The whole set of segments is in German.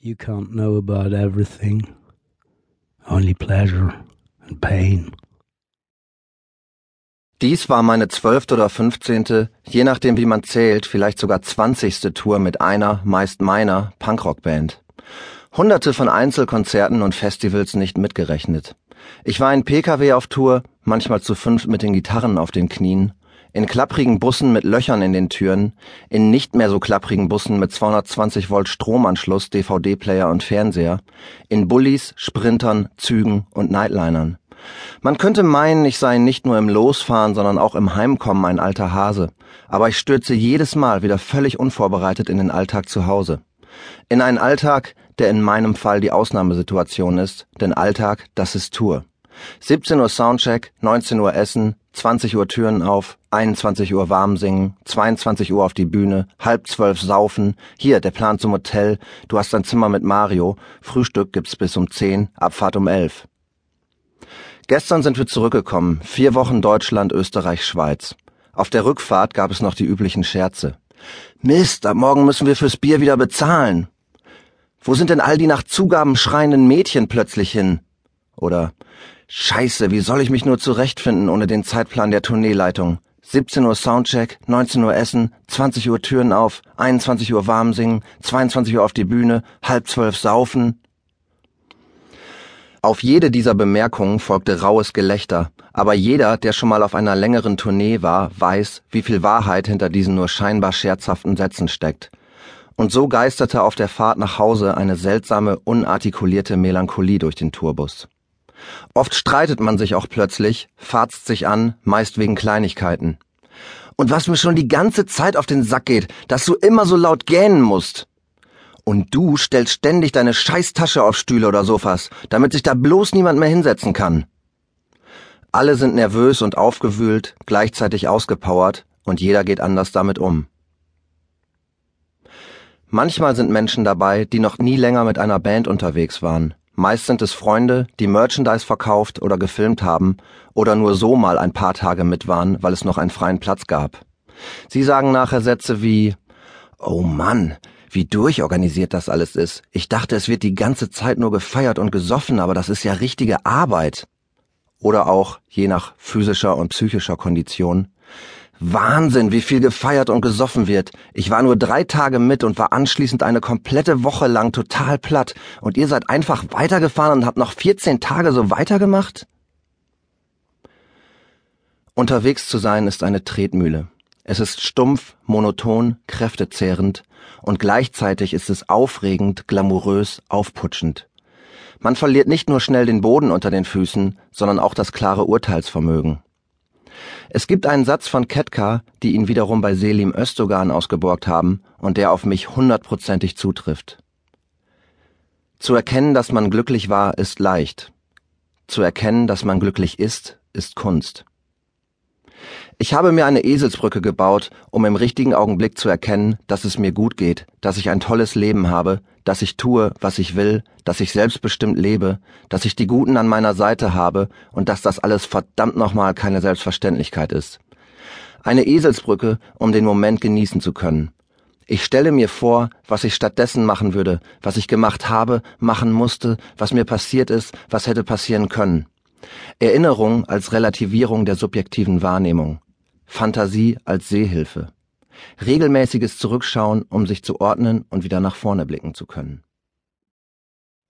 You can't know about everything. Only pleasure and pain. Dies war meine zwölfte oder fünfzehnte, je nachdem wie man zählt, vielleicht sogar zwanzigste Tour mit einer, meist meiner, Punkrockband. Hunderte von Einzelkonzerten und Festivals nicht mitgerechnet. Ich war in Pkw auf Tour, manchmal zu fünf mit den Gitarren auf den Knien, in klapprigen Bussen mit Löchern in den Türen, in nicht mehr so klapprigen Bussen mit 220 Volt Stromanschluss, DVD-Player und Fernseher, in Bullis, Sprintern, Zügen und Nightlinern. Man könnte meinen, ich sei nicht nur im Losfahren, sondern auch im Heimkommen ein alter Hase, aber ich stürze jedes Mal wieder völlig unvorbereitet in den Alltag zu Hause. In einen Alltag, der in meinem Fall die Ausnahmesituation ist, denn Alltag, das ist Tour. 17 Uhr Soundcheck, 19 Uhr Essen, 20 Uhr Türen auf, 21 Uhr warm singen, 22 Uhr auf die Bühne, halb zwölf saufen, hier der Plan zum Hotel, du hast ein Zimmer mit Mario, Frühstück gibt's bis um 10, Abfahrt um 11. Gestern sind wir zurückgekommen, vier Wochen Deutschland, Österreich, Schweiz. Auf der Rückfahrt gab es noch die üblichen Scherze. Mist, ab morgen müssen wir fürs Bier wieder bezahlen. Wo sind denn all die nach Zugaben schreienden Mädchen plötzlich hin? Oder Scheiße, wie soll ich mich nur zurechtfinden ohne den Zeitplan der Tourneeleitung? 17 Uhr Soundcheck, 19 Uhr Essen, 20 Uhr Türen auf, 21 Uhr warm singen, 22 Uhr auf die Bühne, halb zwölf saufen. Auf jede dieser Bemerkungen folgte raues Gelächter, aber jeder, der schon mal auf einer längeren Tournee war, weiß, wie viel Wahrheit hinter diesen nur scheinbar scherzhaften Sätzen steckt. Und so geisterte auf der Fahrt nach Hause eine seltsame, unartikulierte Melancholie durch den Tourbus. Oft streitet man sich auch plötzlich, fatzt sich an, meist wegen Kleinigkeiten. Und was mir schon die ganze Zeit auf den Sack geht, dass du immer so laut gähnen musst. Und du stellst ständig deine Scheißtasche auf Stühle oder Sofas, damit sich da bloß niemand mehr hinsetzen kann. Alle sind nervös und aufgewühlt, gleichzeitig ausgepowert, und jeder geht anders damit um. Manchmal sind Menschen dabei, die noch nie länger mit einer Band unterwegs waren, Meist sind es Freunde, die Merchandise verkauft oder gefilmt haben oder nur so mal ein paar Tage mit waren, weil es noch einen freien Platz gab. Sie sagen nachher Sätze wie Oh Mann, wie durchorganisiert das alles ist. Ich dachte, es wird die ganze Zeit nur gefeiert und gesoffen, aber das ist ja richtige Arbeit. Oder auch, je nach physischer und psychischer Kondition, Wahnsinn, wie viel gefeiert und gesoffen wird. Ich war nur drei Tage mit und war anschließend eine komplette Woche lang total platt. Und ihr seid einfach weitergefahren und habt noch 14 Tage so weitergemacht? Unterwegs zu sein ist eine Tretmühle. Es ist stumpf, monoton, kräftezehrend und gleichzeitig ist es aufregend, glamourös, aufputschend. Man verliert nicht nur schnell den Boden unter den Füßen, sondern auch das klare Urteilsvermögen. Es gibt einen Satz von Ketka, die ihn wiederum bei Selim Özdogan ausgeborgt haben und der auf mich hundertprozentig zutrifft. Zu erkennen, dass man glücklich war, ist leicht. Zu erkennen, dass man glücklich ist, ist Kunst. Ich habe mir eine Eselsbrücke gebaut, um im richtigen Augenblick zu erkennen, dass es mir gut geht, dass ich ein tolles Leben habe, dass ich tue, was ich will, dass ich selbstbestimmt lebe, dass ich die Guten an meiner Seite habe und dass das alles verdammt nochmal keine Selbstverständlichkeit ist. Eine Eselsbrücke, um den Moment genießen zu können. Ich stelle mir vor, was ich stattdessen machen würde, was ich gemacht habe, machen musste, was mir passiert ist, was hätte passieren können. Erinnerung als Relativierung der subjektiven Wahrnehmung. Fantasie als Sehhilfe. Regelmäßiges Zurückschauen, um sich zu ordnen und wieder nach vorne blicken zu können.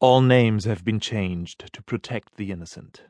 All names have been changed to protect the innocent.